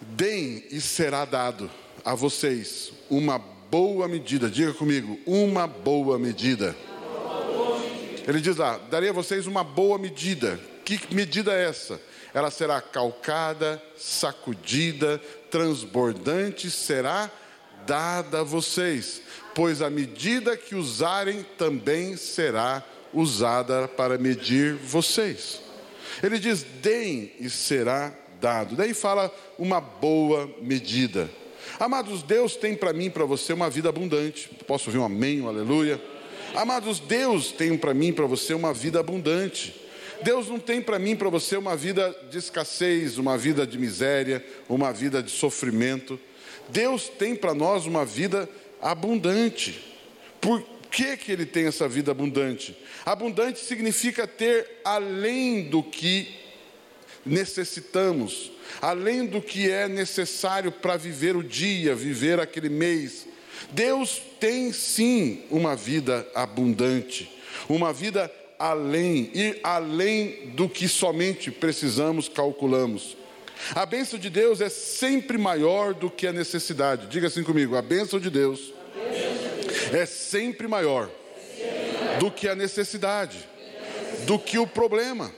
Deem e será dado a vocês uma boa medida, diga comigo, uma boa medida. Ele diz lá: darei a vocês uma boa medida. Que medida é essa? Ela será calcada, sacudida, transbordante, será dada a vocês, pois a medida que usarem também será usada para medir vocês. Ele diz: deem e será dado. Daí fala uma boa medida. Amados, Deus tem para mim e para você uma vida abundante. Posso ouvir um amém, um aleluia? Amados, Deus tem para mim e para você uma vida abundante. Deus não tem para mim e para você uma vida de escassez, uma vida de miséria, uma vida de sofrimento. Deus tem para nós uma vida abundante. Por que, que ele tem essa vida abundante? Abundante significa ter além do que necessitamos, além do que é necessário para viver o dia, viver aquele mês. Deus tem sim uma vida abundante, uma vida além, ir além do que somente precisamos, calculamos. A bênção de Deus é sempre maior do que a necessidade. Diga assim comigo: a bênção de Deus é sempre maior do que a necessidade, do que o problema.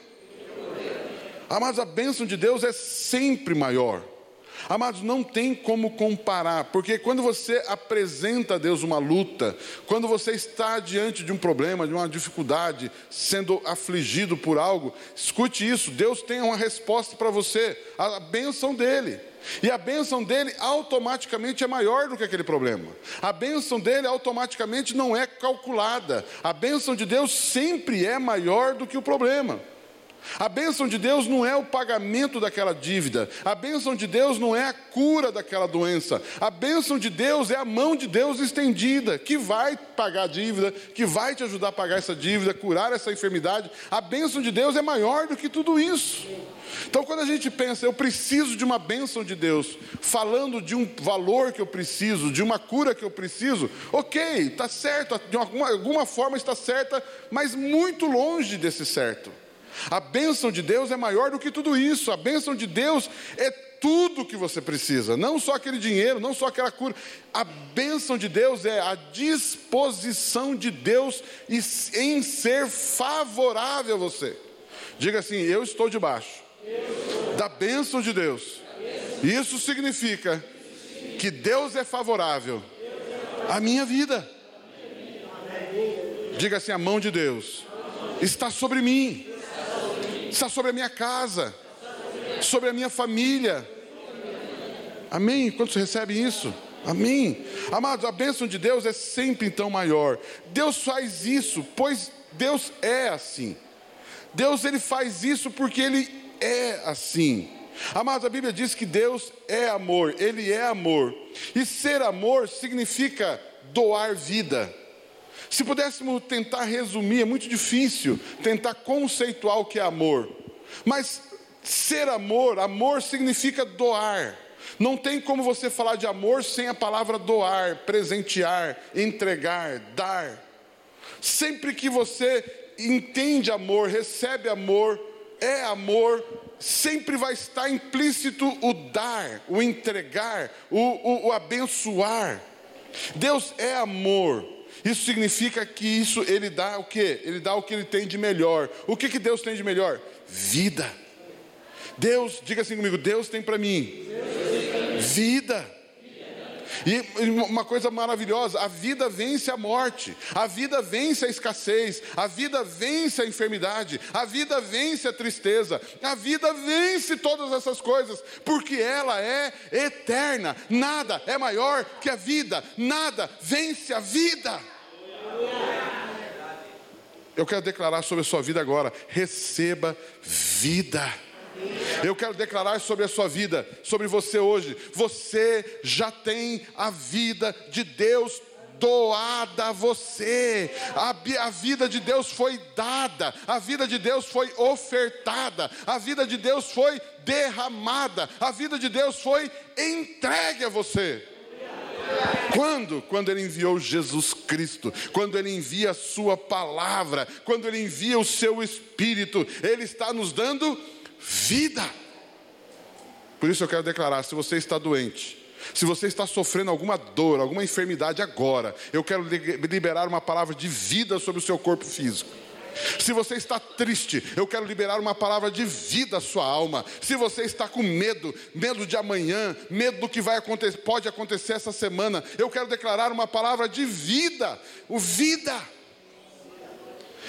Amados, a bênção de Deus é sempre maior. Amados, não tem como comparar, porque quando você apresenta a Deus uma luta, quando você está diante de um problema, de uma dificuldade, sendo afligido por algo, escute isso: Deus tem uma resposta para você, a bênção dele. E a bênção dele automaticamente é maior do que aquele problema. A bênção dele automaticamente não é calculada. A bênção de Deus sempre é maior do que o problema. A bênção de Deus não é o pagamento daquela dívida, a bênção de Deus não é a cura daquela doença, a bênção de Deus é a mão de Deus estendida, que vai pagar a dívida, que vai te ajudar a pagar essa dívida, curar essa enfermidade. A bênção de Deus é maior do que tudo isso. Então, quando a gente pensa, eu preciso de uma bênção de Deus, falando de um valor que eu preciso, de uma cura que eu preciso, ok, está certo, de alguma, alguma forma está certa, mas muito longe desse certo. A bênção de Deus é maior do que tudo isso. A bênção de Deus é tudo que você precisa, não só aquele dinheiro, não só aquela cura. A bênção de Deus é a disposição de Deus em ser favorável a você. Diga assim: Eu estou debaixo da bênção de Deus. Isso significa que Deus é favorável à minha vida. Diga assim: a mão de Deus está sobre mim está sobre a minha casa, sobre a minha família. Amém? Quantos recebem isso? Amém? Amados, a bênção de Deus é sempre então maior. Deus faz isso, pois Deus é assim. Deus ele faz isso porque ele é assim. Amados, a Bíblia diz que Deus é amor, ele é amor. E ser amor significa doar vida. Se pudéssemos tentar resumir, é muito difícil tentar conceituar o que é amor. Mas ser amor, amor significa doar. Não tem como você falar de amor sem a palavra doar, presentear, entregar, dar. Sempre que você entende amor, recebe amor, é amor, sempre vai estar implícito o dar, o entregar, o, o, o abençoar. Deus é amor. Isso significa que isso ele dá o que? Ele dá o que ele tem de melhor. O que, que Deus tem de melhor? Vida. Deus, diga assim comigo, Deus tem para mim vida. E uma coisa maravilhosa, a vida vence a morte, a vida vence a escassez, a vida vence a enfermidade, a vida vence a tristeza, a vida vence todas essas coisas, porque ela é eterna. Nada é maior que a vida, nada vence a vida. Eu quero declarar sobre a sua vida agora: receba vida. Eu quero declarar sobre a sua vida, sobre você hoje. Você já tem a vida de Deus doada a você. A, a, vida de Deus foi dada, a vida de Deus foi ofertada, a vida de Deus foi derramada, a vida de Deus foi entregue a você. Quando? Quando Ele enviou Jesus Cristo, quando Ele envia a Sua palavra, quando Ele envia o Seu Espírito, Ele está nos dando vida. Por isso eu quero declarar: se você está doente, se você está sofrendo alguma dor, alguma enfermidade agora, eu quero liberar uma palavra de vida sobre o seu corpo físico. Se você está triste, eu quero liberar uma palavra de vida à sua alma. Se você está com medo, medo de amanhã, medo do que vai acontecer, pode acontecer essa semana, eu quero declarar uma palavra de vida, o vida.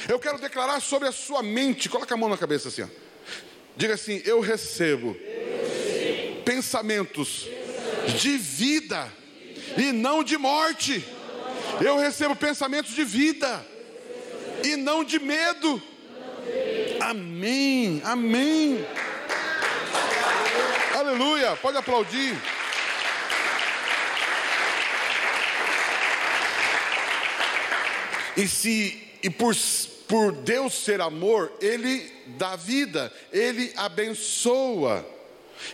Eu quero declarar sobre a sua mente. Coloca a mão na cabeça assim. Ó. Diga assim: eu recebo, pensamentos de vida e não de morte. Eu recebo pensamentos de vida e não de medo. Amém, amém. Aleluia, pode aplaudir. E se e por, por Deus ser amor, ele dá vida, ele abençoa.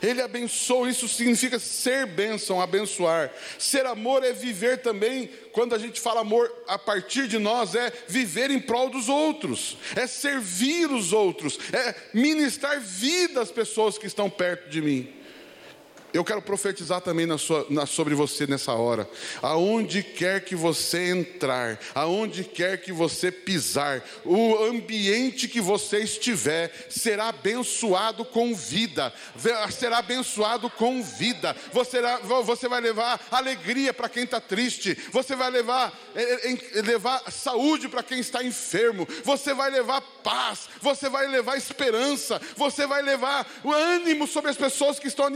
Ele abençoa, isso significa ser bênção, abençoar. Ser amor é viver também, quando a gente fala amor a partir de nós, é viver em prol dos outros, é servir os outros, é ministrar vida às pessoas que estão perto de mim. Eu quero profetizar também na sua, na, sobre você nessa hora. Aonde quer que você entrar, aonde quer que você pisar, o ambiente que você estiver será abençoado com vida, será abençoado com vida. Você, você vai levar alegria para quem está triste, você vai levar, é, é, levar saúde para quem está enfermo, você vai levar paz, você vai levar esperança, você vai levar ânimo sobre as pessoas que estão.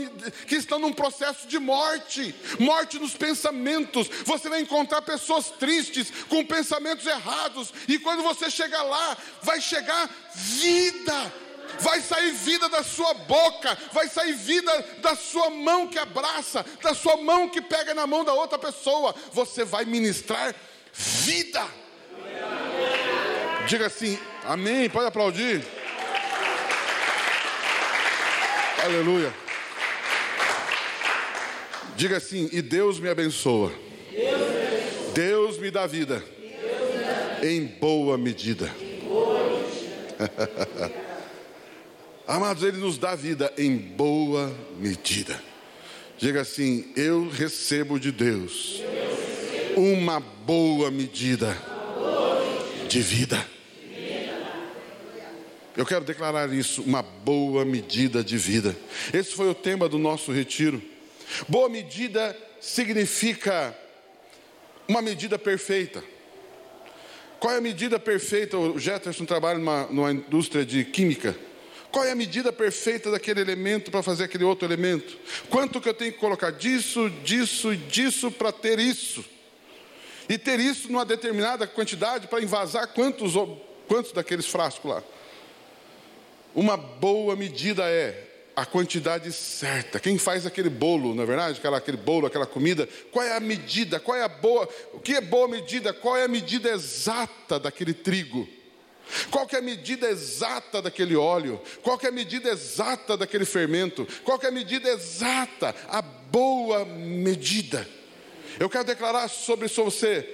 Que estão num processo de morte, morte nos pensamentos. Você vai encontrar pessoas tristes, com pensamentos errados, e quando você chegar lá, vai chegar vida. Vai sair vida da sua boca, vai sair vida da sua mão que abraça, da sua mão que pega na mão da outra pessoa. Você vai ministrar vida. Diga assim, amém. Pode aplaudir. Aleluia. Diga assim: e Deus me abençoa. Deus me dá vida. Em boa medida. Amados, Ele nos dá vida em boa medida. Diga assim: eu recebo de Deus uma boa medida de vida. Eu quero declarar isso, uma boa medida de vida. Esse foi o tema do nosso retiro. Boa medida significa uma medida perfeita. Qual é a medida perfeita? O Jefferson trabalha numa, numa indústria de química. Qual é a medida perfeita daquele elemento para fazer aquele outro elemento? Quanto que eu tenho que colocar disso, disso, disso para ter isso? E ter isso numa determinada quantidade para invasar quantos, quantos daqueles frascos lá? Uma boa medida é a quantidade certa. Quem faz aquele bolo, na é verdade, aquela, aquele bolo, aquela comida, qual é a medida? Qual é a boa? O que é boa medida? Qual é a medida exata daquele trigo? Qual é a medida exata daquele óleo? Qual é a medida exata daquele fermento? Qual é a medida exata? A boa medida. Eu quero declarar sobre você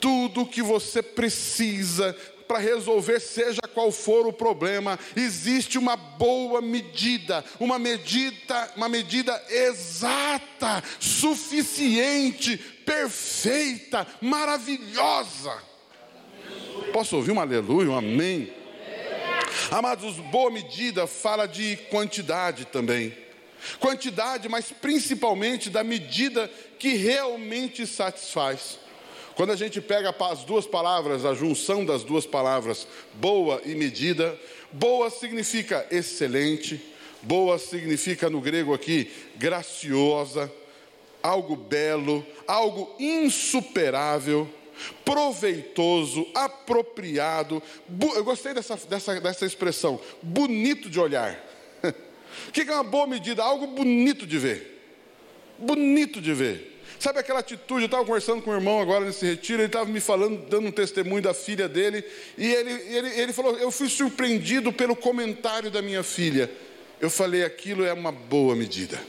tudo que você precisa para resolver, seja qual for o problema, existe uma boa medida, uma medida, uma medida exata, suficiente, perfeita, maravilhosa. Posso ouvir um aleluia, um amém? Amados, boa medida fala de quantidade também. Quantidade, mas principalmente da medida que realmente satisfaz. Quando a gente pega as duas palavras, a junção das duas palavras, boa e medida, boa significa excelente, boa significa no grego aqui graciosa, algo belo, algo insuperável, proveitoso, apropriado. Eu gostei dessa, dessa, dessa expressão, bonito de olhar. O que é uma boa medida? Algo bonito de ver. Bonito de ver. Sabe aquela atitude? Eu estava conversando com o irmão agora nesse retiro, ele estava me falando, dando um testemunho da filha dele, e ele, ele, ele falou: Eu fui surpreendido pelo comentário da minha filha. Eu falei: Aquilo é uma boa medida.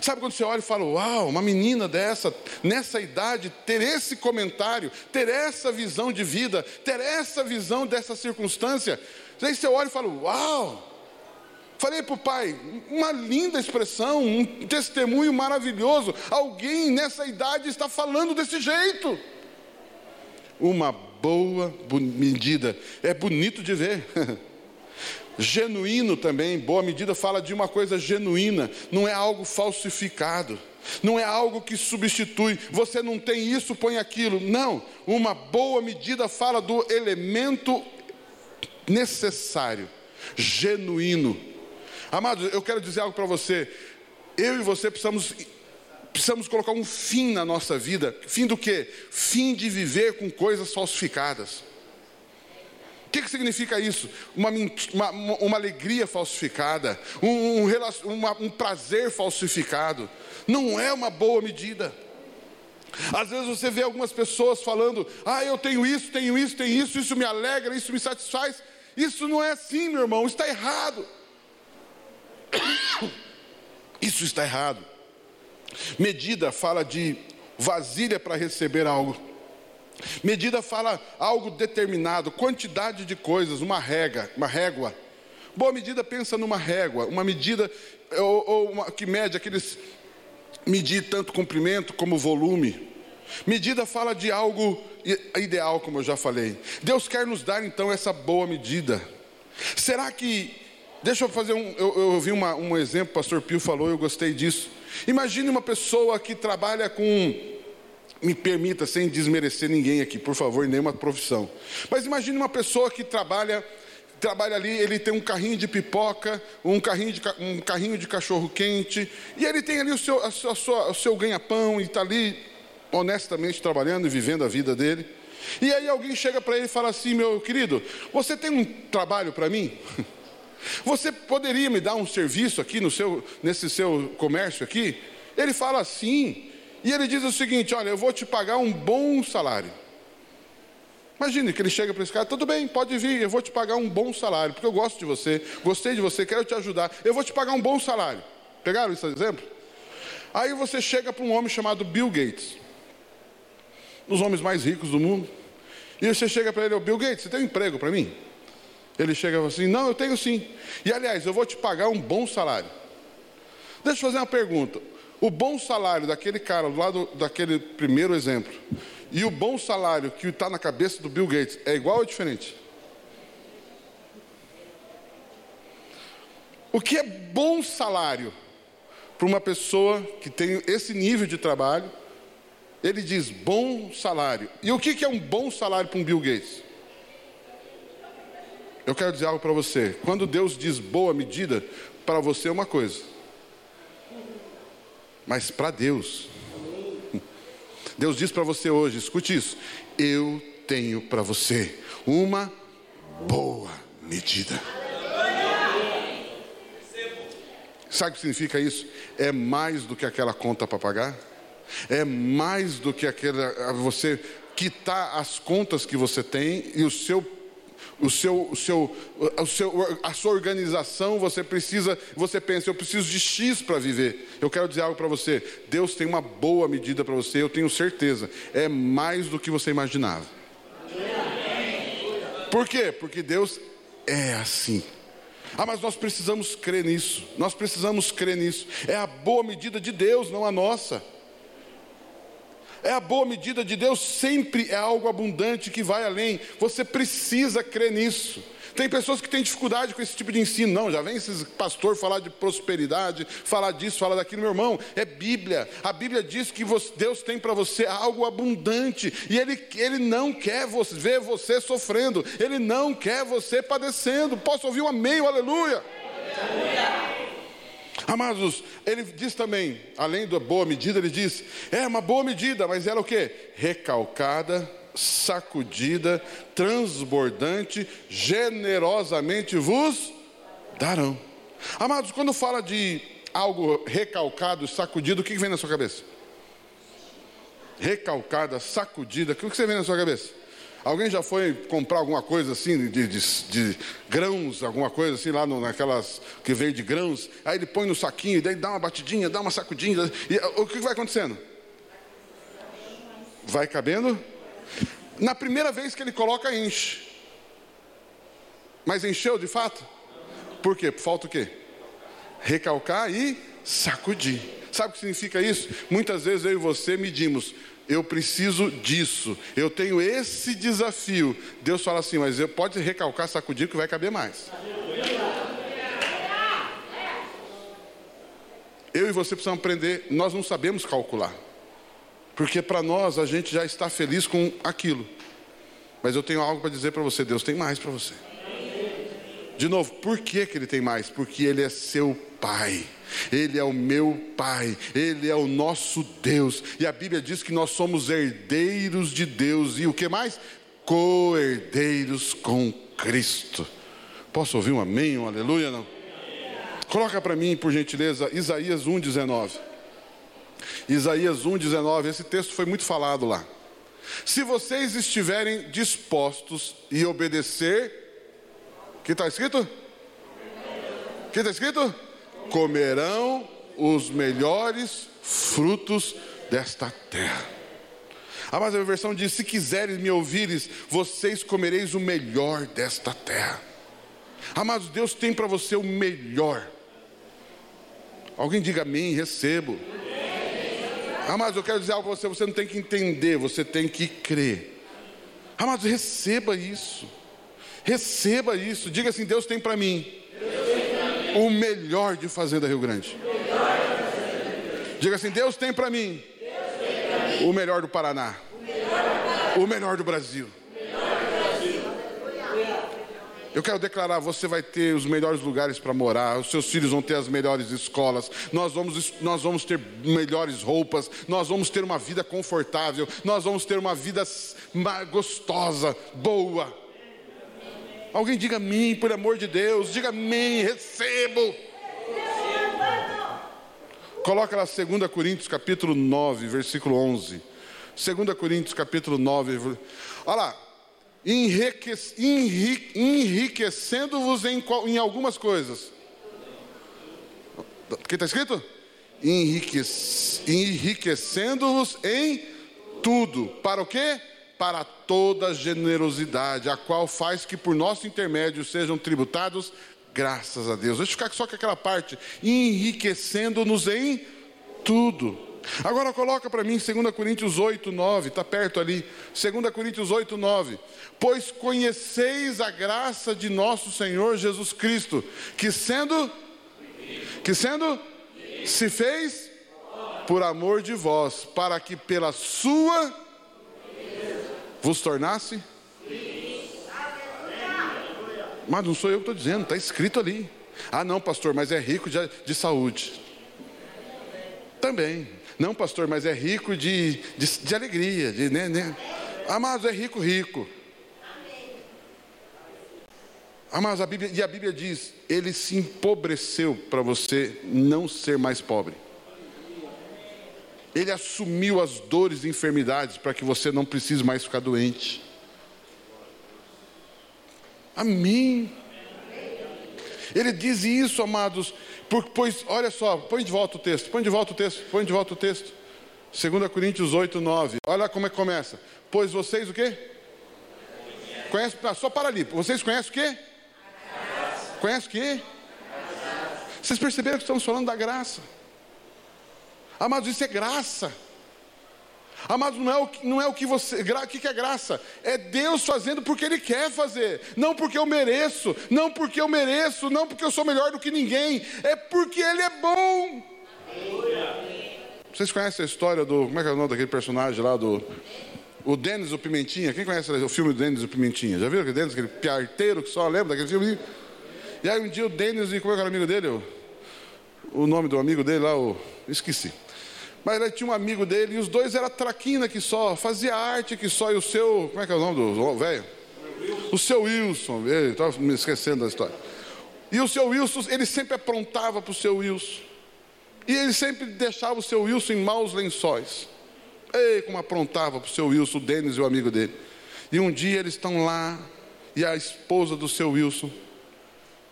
Sabe quando você olha e fala: Uau, uma menina dessa, nessa idade, ter esse comentário, ter essa visão de vida, ter essa visão dessa circunstância. Aí você olha e fala: Uau, Falei para o pai, uma linda expressão, um testemunho maravilhoso. Alguém nessa idade está falando desse jeito. Uma boa medida, é bonito de ver. Genuíno também, boa medida fala de uma coisa genuína, não é algo falsificado, não é algo que substitui, você não tem isso, põe aquilo. Não, uma boa medida fala do elemento necessário, genuíno Amados, eu quero dizer algo para você. Eu e você precisamos, precisamos colocar um fim na nossa vida. Fim do quê? Fim de viver com coisas falsificadas. O que, que significa isso? Uma, uma, uma alegria falsificada, um, um, um prazer falsificado. Não é uma boa medida. Às vezes você vê algumas pessoas falando: Ah, eu tenho isso, tenho isso, tenho isso, isso me alegra, isso me satisfaz. Isso não é assim, meu irmão, está errado. Isso está errado. Medida fala de vasilha para receber algo. Medida fala algo determinado, quantidade de coisas, uma régua, uma régua. Boa medida pensa numa régua, uma medida ou, ou uma, que mede aqueles medir tanto comprimento como volume. Medida fala de algo ideal, como eu já falei. Deus quer nos dar então essa boa medida. Será que Deixa eu fazer um. Eu, eu vi uma, um exemplo, o pastor Pio falou, eu gostei disso. Imagine uma pessoa que trabalha com. Me permita, sem desmerecer ninguém aqui, por favor, nenhuma profissão. Mas imagine uma pessoa que trabalha trabalha ali, ele tem um carrinho de pipoca, um carrinho de, um carrinho de cachorro quente, e ele tem ali o seu, a sua, o seu ganha-pão e está ali honestamente trabalhando e vivendo a vida dele. E aí alguém chega para ele e fala assim: Meu querido, você tem um trabalho para mim? Você poderia me dar um serviço aqui no seu, nesse seu comércio aqui? Ele fala assim, e ele diz o seguinte: Olha, eu vou te pagar um bom salário. Imagine que ele chega para esse cara: Tudo bem, pode vir, eu vou te pagar um bom salário, porque eu gosto de você, gostei de você, quero te ajudar, eu vou te pagar um bom salário. Pegaram esse exemplo? Aí você chega para um homem chamado Bill Gates, um dos homens mais ricos do mundo, e você chega para ele: Bill Gates, você tem um emprego para mim? Ele chega assim: Não, eu tenho sim. E aliás, eu vou te pagar um bom salário. Deixa eu fazer uma pergunta. O bom salário daquele cara, do lado daquele primeiro exemplo, e o bom salário que está na cabeça do Bill Gates é igual ou diferente? O que é bom salário para uma pessoa que tem esse nível de trabalho? Ele diz bom salário. E o que é um bom salário para um Bill Gates? Eu quero dizer algo para você. Quando Deus diz boa medida, para você é uma coisa. Mas para Deus, Deus diz para você hoje, escute isso: eu tenho para você uma boa medida. Sabe o que significa isso? É mais do que aquela conta para pagar? É mais do que aquela você quitar as contas que você tem e o seu o seu, o seu, o seu, a sua organização, você precisa, você pensa, eu preciso de X para viver. Eu quero dizer algo para você: Deus tem uma boa medida para você, eu tenho certeza. É mais do que você imaginava. Por quê? Porque Deus é assim. Ah, mas nós precisamos crer nisso. Nós precisamos crer nisso. É a boa medida de Deus, não a nossa. É a boa medida de Deus, sempre é algo abundante que vai além. Você precisa crer nisso. Tem pessoas que têm dificuldade com esse tipo de ensino. Não, já vem esse pastor falar de prosperidade, falar disso, falar daquilo. Meu irmão, é Bíblia. A Bíblia diz que Deus tem para você algo abundante. E Ele, ele não quer você, ver você sofrendo. Ele não quer você padecendo. Posso ouvir um amém, aleluia? Aleluia. Amados, ele diz também, além da boa medida, ele diz: é uma boa medida, mas ela é o que? Recalcada, sacudida, transbordante, generosamente vos darão. Amados, quando fala de algo recalcado, sacudido, o que vem na sua cabeça? Recalcada, sacudida, o que você vem na sua cabeça? Alguém já foi comprar alguma coisa assim, de, de, de grãos, alguma coisa assim, lá no, naquelas que veio de grãos, aí ele põe no saquinho, e daí dá uma batidinha, dá uma sacudinha, e o que vai acontecendo? Vai cabendo? Na primeira vez que ele coloca, enche. Mas encheu de fato? Por quê? Falta o quê? Recalcar e sacudir. Sabe o que significa isso? Muitas vezes eu e você medimos eu preciso disso, eu tenho esse desafio. Deus fala assim, mas eu pode recalcar, sacudir que vai caber mais. Eu e você precisamos aprender, nós não sabemos calcular. Porque para nós a gente já está feliz com aquilo. Mas eu tenho algo para dizer para você, Deus tem mais para você. De novo, por que, que ele tem mais? Porque ele é seu pai. Ele é o meu Pai, Ele é o nosso Deus, e a Bíblia diz que nós somos herdeiros de Deus, e o que mais? Co-herdeiros com Cristo. Posso ouvir um amém, um aleluia? Não? Coloca para mim, por gentileza, Isaías 1,19. Isaías 1,19, esse texto foi muito falado lá. Se vocês estiverem dispostos e obedecer, que está escrito? Que está escrito? comerão os melhores frutos desta terra. A mais a versão diz: Se quiseres me ouvires, vocês comereis o melhor desta terra. Amados, Deus tem para você o melhor. Alguém diga amém, recebo. Amados, eu quero dizer algo para você: você não tem que entender, você tem que crer. Amados, receba isso. Receba isso. Diga assim: Deus tem para mim o melhor de Fazenda Rio Grande. Diga assim: Deus tem para mim o melhor do Paraná, o melhor do Brasil. Eu quero declarar: você vai ter os melhores lugares para morar, os seus filhos vão ter as melhores escolas, nós vamos, nós vamos ter melhores roupas, nós vamos ter uma vida confortável, nós vamos ter uma vida gostosa, boa. Alguém diga amém, por amor de Deus. Diga amém, recebo. Coloca lá 2 Coríntios capítulo 9, versículo 11. 2 Coríntios capítulo 9. Olha lá. Enrique, enriquecendo-vos em, em, algumas coisas. O que está escrito? Enriquecendo-vos em tudo. Para o quê? Para toda generosidade, a qual faz que por nosso intermédio sejam tributados graças a Deus. Deixa eu ficar só com aquela parte, enriquecendo-nos em tudo. Agora coloca para mim 2 Coríntios 8, 9, está perto ali. 2 Coríntios 8, 9. Pois conheceis a graça de nosso Senhor Jesus Cristo, que sendo, que sendo, se fez por amor de vós, para que pela sua vos tornasse? Mas não sou eu que estou dizendo, está escrito ali. Ah, não, pastor, mas é rico de, de saúde. Também. Não, pastor, mas é rico de, de, de alegria. De, né, né. Amados, é rico, rico. Amados, a Bíblia, e a Bíblia diz: Ele se empobreceu para você não ser mais pobre. Ele assumiu as dores e enfermidades para que você não precise mais ficar doente. Amém. Ele diz isso, amados, pois, olha só, põe de volta o texto, põe de volta o texto, põe de volta o texto. 2 Coríntios 8, 9. Olha como é que começa. Pois vocês o quê? Conhece, ah, só para ali. Vocês conhecem o quê? Conhecem o quê? Vocês perceberam que estamos falando da graça. Amados, isso é graça. Amados, não é o que, não é o que você. O que é graça? É Deus fazendo porque Ele quer fazer. Não porque eu mereço. Não porque eu mereço. Não porque eu sou melhor do que ninguém. É porque Ele é bom. Vocês conhecem a história do. Como é que é o nome daquele personagem lá do. O Denis o Pimentinha. Quem conhece o filme do Denis o Pimentinha? Já viram aquele Denis, aquele piarteiro que só lembra daquele filme? E aí um dia o Denis e como é que era o amigo dele? O, o nome do amigo dele lá, o. Esqueci. Mas ele tinha um amigo dele e os dois era traquina que só, fazia arte que só, e o seu, como é que é o nome do velho? O seu Wilson, ele estava me esquecendo da história. E o seu Wilson, ele sempre aprontava para o seu Wilson. E ele sempre deixava o seu Wilson em maus lençóis. Ei, como aprontava para o seu Wilson, o Denis e o amigo dele. E um dia eles estão lá, e a esposa do seu Wilson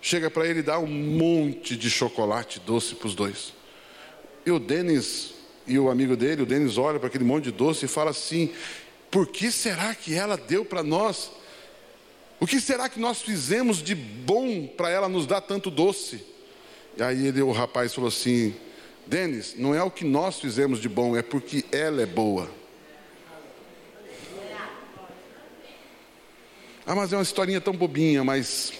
chega para ele e dá um monte de chocolate doce para os dois. E o Denis e o amigo dele, o Denis olha para aquele monte de doce e fala assim: por que será que ela deu para nós? O que será que nós fizemos de bom para ela nos dar tanto doce? E aí ele, o rapaz falou assim: Denis, não é o que nós fizemos de bom, é porque ela é boa. Ah, mas é uma historinha tão bobinha, mas.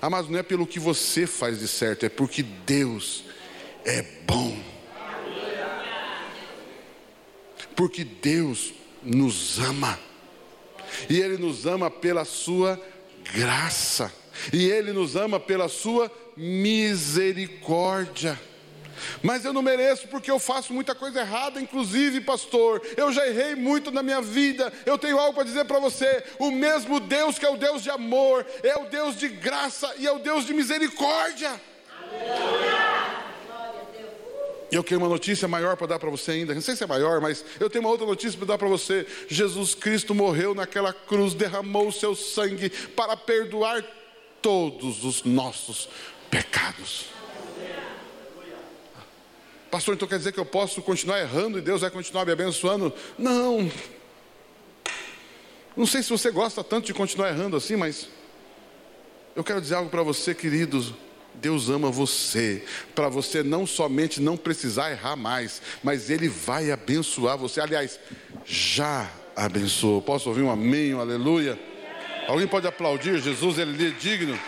Ah, mas não é pelo que você faz de certo, é porque Deus é bom. Porque Deus nos ama. E Ele nos ama pela Sua graça. E Ele nos ama pela Sua misericórdia. Mas eu não mereço porque eu faço muita coisa errada, inclusive, pastor. Eu já errei muito na minha vida. Eu tenho algo para dizer para você: o mesmo Deus que é o Deus de amor, é o Deus de graça e é o Deus de misericórdia. E eu quero uma notícia maior para dar para você ainda. Não sei se é maior, mas eu tenho uma outra notícia para dar para você. Jesus Cristo morreu naquela cruz, derramou o seu sangue para perdoar todos os nossos pecados. Pastor, então quer dizer que eu posso continuar errando e Deus vai continuar me abençoando? Não. Não sei se você gosta tanto de continuar errando assim, mas eu quero dizer algo para você, queridos. Deus ama você, para você não somente não precisar errar mais, mas Ele vai abençoar você. Aliás, já abençoou. Posso ouvir um amém, um aleluia? Alguém pode aplaudir Jesus, Ele é digno.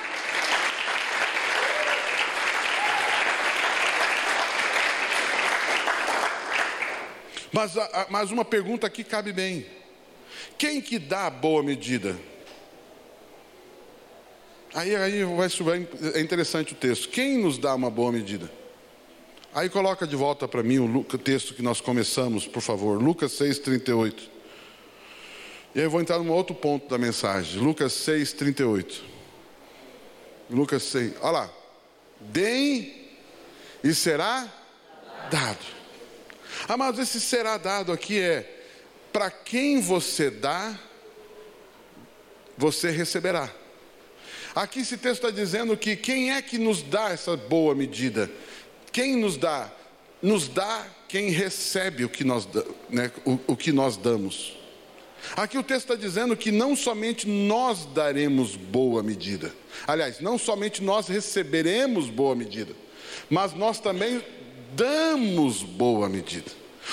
Mas, mas uma pergunta aqui cabe bem: quem que dá a boa medida? Aí, aí vai subir, é interessante o texto. Quem nos dá uma boa medida? Aí coloca de volta para mim o texto que nós começamos, por favor, Lucas 6,38. E aí eu vou entrar num outro ponto da mensagem, Lucas 6,38. Lucas 6, olha lá. Deem e será dado. Amados, esse será dado aqui é para quem você dá, você receberá. Aqui esse texto está dizendo que quem é que nos dá essa boa medida? Quem nos dá? Nos dá quem recebe o que nós, né, o, o que nós damos. Aqui o texto está dizendo que não somente nós daremos boa medida, aliás, não somente nós receberemos boa medida, mas nós também damos boa medida.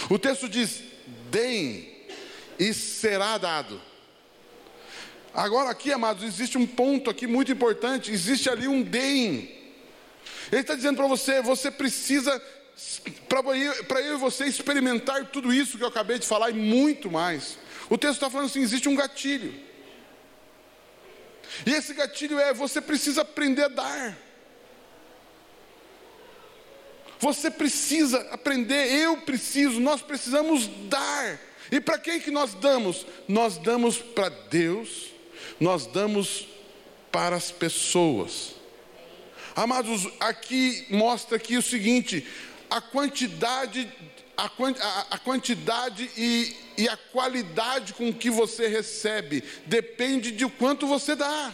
O texto diz: deem e será dado. Agora, aqui, amados, existe um ponto aqui muito importante: existe ali um deem. Ele está dizendo para você: você precisa, para eu e você experimentar tudo isso que eu acabei de falar e muito mais. O texto está falando assim: existe um gatilho. E esse gatilho é: você precisa aprender a dar. Você precisa aprender, eu preciso, nós precisamos dar. E para quem que nós damos? Nós damos para Deus, nós damos para as pessoas. Amados, aqui mostra aqui o seguinte: a quantidade, a, a, a quantidade e, e a qualidade com que você recebe depende de quanto você dá.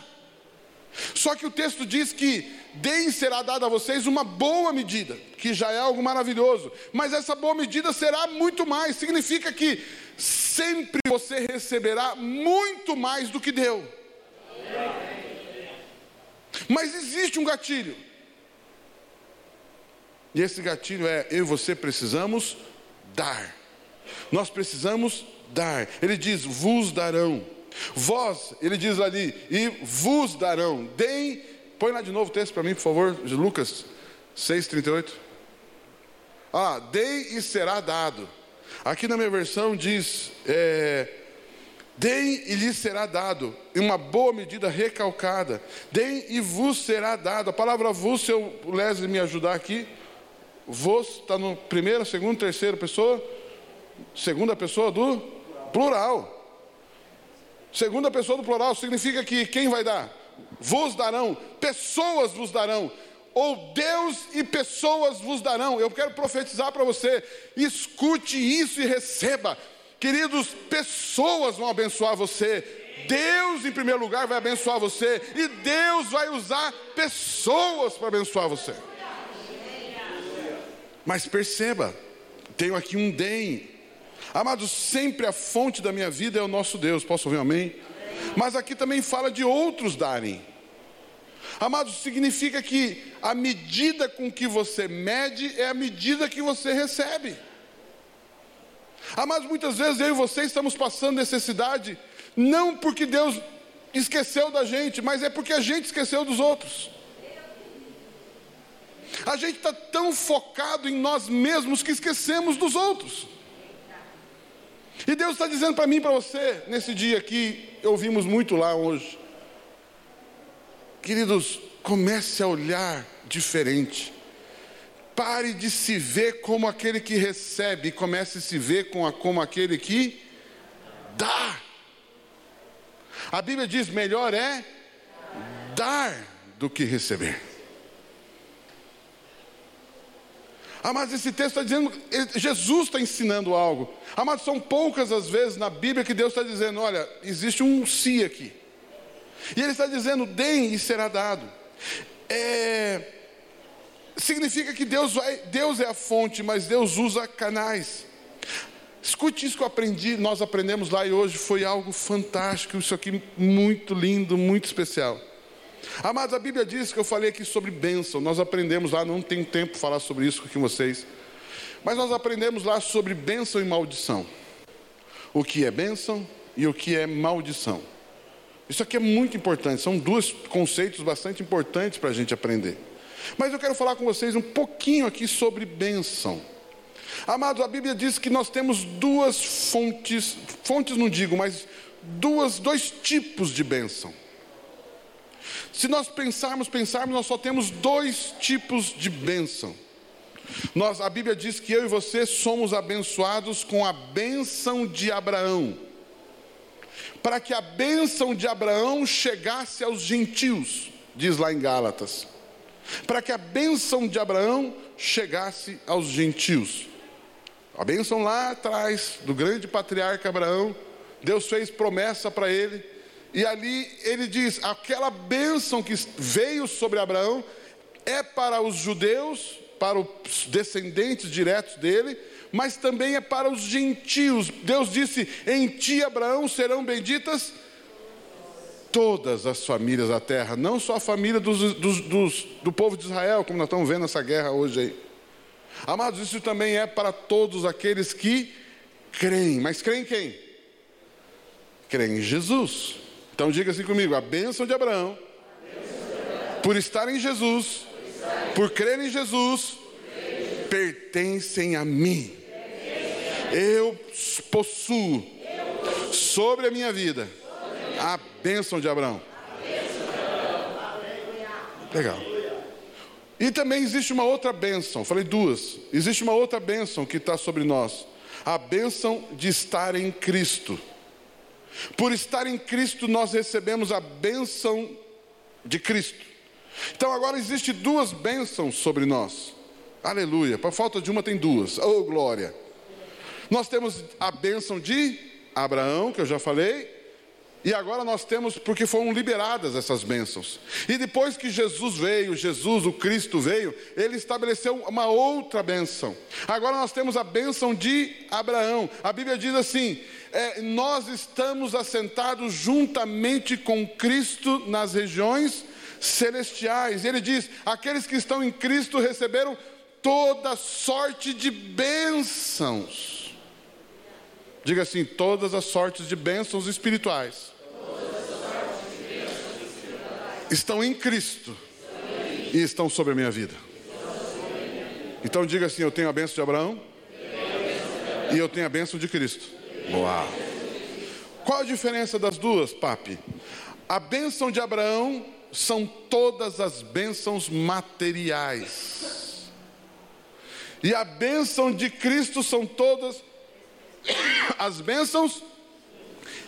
Só que o texto diz que deem será dada a vocês uma boa medida, que já é algo maravilhoso, mas essa boa medida será muito mais, significa que sempre você receberá muito mais do que deu. Mas existe um gatilho, e esse gatilho é: eu e você precisamos dar, nós precisamos dar, ele diz: vos darão. Vós, ele diz ali, e vos darão. Deem, põe lá de novo o texto para mim, por favor, de Lucas 6,38. Ah, dei e será dado. Aqui na minha versão diz: é, Deem e lhes será dado, em uma boa medida recalcada. Deem e vos será dado. A palavra vos, se o Leslie me ajudar aqui, vos está no primeira, segunda, terceira pessoa, segunda pessoa do plural. Segunda pessoa do plural significa que quem vai dar? vos darão, pessoas vos darão, ou Deus e pessoas vos darão. Eu quero profetizar para você, escute isso e receba. Queridos, pessoas vão abençoar você. Deus, em primeiro lugar, vai abençoar você. E Deus vai usar pessoas para abençoar você. Mas perceba, tenho aqui um DEM. Amados, sempre a fonte da minha vida é o nosso Deus. Posso ouvir um amém? Mas aqui também fala de outros darem. Amados, significa que a medida com que você mede é a medida que você recebe. Amados, muitas vezes eu e você estamos passando necessidade, não porque Deus esqueceu da gente, mas é porque a gente esqueceu dos outros. A gente está tão focado em nós mesmos que esquecemos dos outros. E Deus está dizendo para mim para você, nesse dia aqui, ouvimos muito lá hoje. Queridos, comece a olhar diferente. Pare de se ver como aquele que recebe, comece a se ver como aquele que dá. A Bíblia diz: melhor é dar do que receber. Amados, esse texto está dizendo, Jesus está ensinando algo. Amados, são poucas as vezes na Bíblia que Deus está dizendo: olha, existe um si aqui. E Ele está dizendo: deem e será dado. É, significa que Deus, vai, Deus é a fonte, mas Deus usa canais. Escute isso que eu aprendi, nós aprendemos lá e hoje foi algo fantástico, isso aqui muito lindo, muito especial. Amados, a Bíblia diz que eu falei aqui sobre bênção, nós aprendemos lá, não tem tempo para falar sobre isso com vocês, mas nós aprendemos lá sobre bênção e maldição. O que é bênção e o que é maldição. Isso aqui é muito importante, são dois conceitos bastante importantes para a gente aprender. Mas eu quero falar com vocês um pouquinho aqui sobre bênção. Amados, a Bíblia diz que nós temos duas fontes, fontes não digo, mas duas, dois tipos de bênção. Se nós pensarmos, pensarmos, nós só temos dois tipos de bênção. Nós, a Bíblia diz que eu e você somos abençoados com a bênção de Abraão. Para que a bênção de Abraão chegasse aos gentios, diz lá em Gálatas. Para que a bênção de Abraão chegasse aos gentios. A bênção lá atrás, do grande patriarca Abraão, Deus fez promessa para ele e ali ele diz: aquela bênção que veio sobre Abraão é para os judeus, para os descendentes diretos dele, mas também é para os gentios. Deus disse: em ti, Abraão, serão benditas todas as famílias da terra, não só a família dos, dos, dos, do povo de Israel, como nós estamos vendo essa guerra hoje aí. Amados, isso também é para todos aqueles que creem, mas creem quem? Creem em Jesus. Então diga assim comigo: a bênção de Abraão, por estar em Jesus, por crer em Jesus, pertencem a mim. Eu possuo sobre a minha vida a bênção de Abraão. Legal. E também existe uma outra bênção, falei duas. Existe uma outra bênção que está sobre nós: a bênção de estar em Cristo. Por estar em Cristo, nós recebemos a bênção de Cristo. Então agora existe duas bênçãos sobre nós. Aleluia. Por falta de uma tem duas. Oh, glória. Nós temos a bênção de Abraão, que eu já falei, e agora nós temos, porque foram liberadas essas bênçãos. E depois que Jesus veio, Jesus, o Cristo veio, ele estabeleceu uma outra bênção. Agora nós temos a bênção de Abraão. A Bíblia diz assim: é, nós estamos assentados juntamente com Cristo nas regiões celestiais. Ele diz: aqueles que estão em Cristo receberam toda sorte de bênçãos. Diga assim: todas as sortes de bênçãos espirituais, estão em Cristo e estão sobre a minha vida. Então diga assim: eu tenho a bênção de Abraão e eu tenho a bênção de Cristo. Boa. Qual a diferença das duas, papi? A bênção de Abraão são todas as bênçãos materiais. E a bênção de Cristo são todas as bênçãos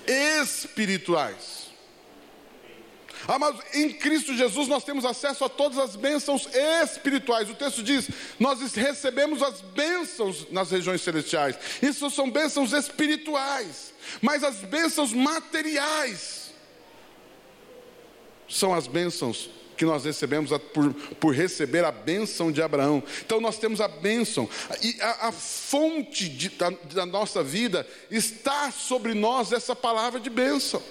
espirituais. Amados, em Cristo Jesus nós temos acesso a todas as bênçãos espirituais. O texto diz: nós recebemos as bênçãos nas regiões celestiais. Isso são bênçãos espirituais. Mas as bênçãos materiais são as bênçãos que nós recebemos por, por receber a bênção de Abraão. Então nós temos a bênção, e a, a fonte de, da, da nossa vida está sobre nós essa palavra de bênção.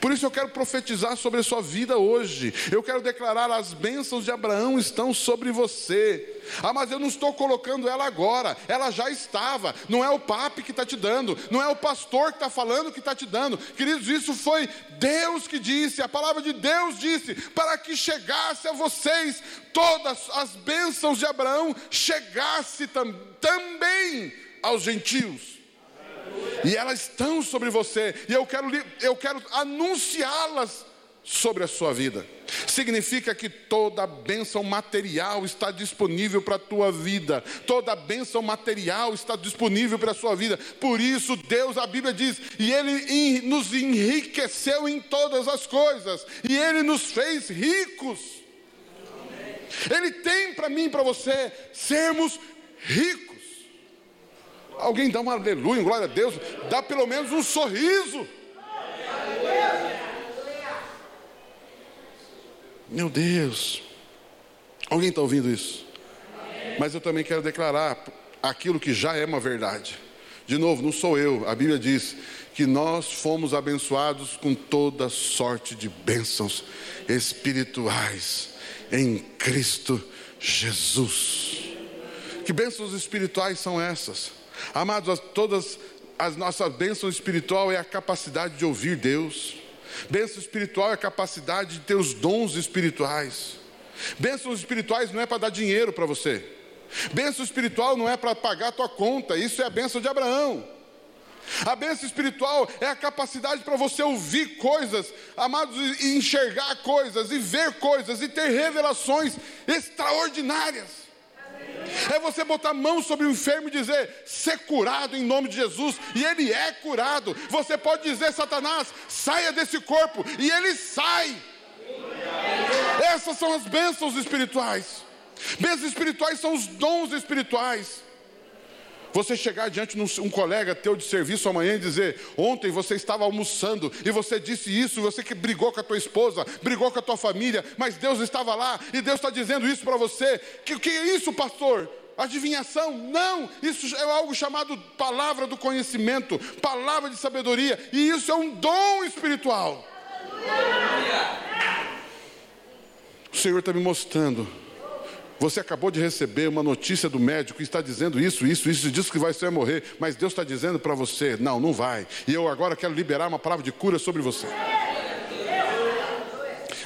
Por isso eu quero profetizar sobre a sua vida hoje. Eu quero declarar as bênçãos de Abraão estão sobre você. Ah, mas eu não estou colocando ela agora, ela já estava. Não é o papi que está te dando, não é o pastor que está falando que está te dando. Queridos, isso foi Deus que disse, a palavra de Deus disse, para que chegasse a vocês todas as bênçãos de Abraão, chegasse tam também aos gentios. E elas estão sobre você. E eu quero, eu quero anunciá-las sobre a sua vida. Significa que toda bênção material está disponível para a tua vida. Toda bênção material está disponível para a sua vida. Por isso, Deus, a Bíblia diz, e Ele nos enriqueceu em todas as coisas, e Ele nos fez ricos. Ele tem para mim e para você sermos ricos. Alguém dá um aleluia, glória a Deus, dá pelo menos um sorriso. Meu Deus, alguém está ouvindo isso? Mas eu também quero declarar aquilo que já é uma verdade. De novo, não sou eu, a Bíblia diz que nós fomos abençoados com toda sorte de bênçãos espirituais em Cristo Jesus. Que bênçãos espirituais são essas? Amados, todas as nossas bênçãos espiritual é a capacidade de ouvir Deus. Bênção espiritual é a capacidade de ter os dons espirituais. Bênçãos espirituais não é para dar dinheiro para você. Bênção espiritual não é para pagar a tua conta. Isso é a bênção de Abraão. A bênção espiritual é a capacidade para você ouvir coisas, amados, e enxergar coisas, e ver coisas, e ter revelações extraordinárias. É você botar a mão sobre o enfermo e dizer: ser curado em nome de Jesus, e ele é curado. Você pode dizer, Satanás, saia desse corpo, e ele sai. Essas são as bênçãos espirituais. Bênçãos espirituais são os dons espirituais. Você chegar diante de um, colega teu de serviço amanhã e dizer: Ontem você estava almoçando e você disse isso, você que brigou com a tua esposa, brigou com a tua família, mas Deus estava lá e Deus está dizendo isso para você. Que, que é isso, pastor? Adivinhação? Não, isso é algo chamado palavra do conhecimento, palavra de sabedoria, e isso é um dom espiritual. O Senhor está me mostrando você acabou de receber uma notícia do médico que está dizendo isso, isso, isso, e diz que vai morrer, mas Deus está dizendo para você: não, não vai. E eu agora quero liberar uma palavra de cura sobre você.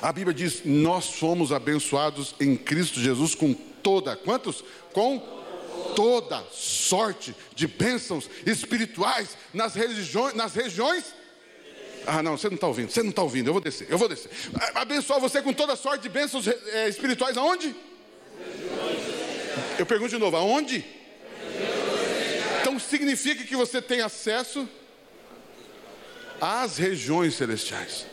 A Bíblia diz: nós somos abençoados em Cristo Jesus com toda, quantos? Com toda sorte de bênçãos espirituais nas, nas regiões ah, não, você não está ouvindo, você não está ouvindo, eu vou descer, eu vou descer. Abençoar você com toda sorte de bênçãos é, espirituais aonde? Eu pergunto de novo, aonde? Então significa que você tem acesso às regiões celestiais.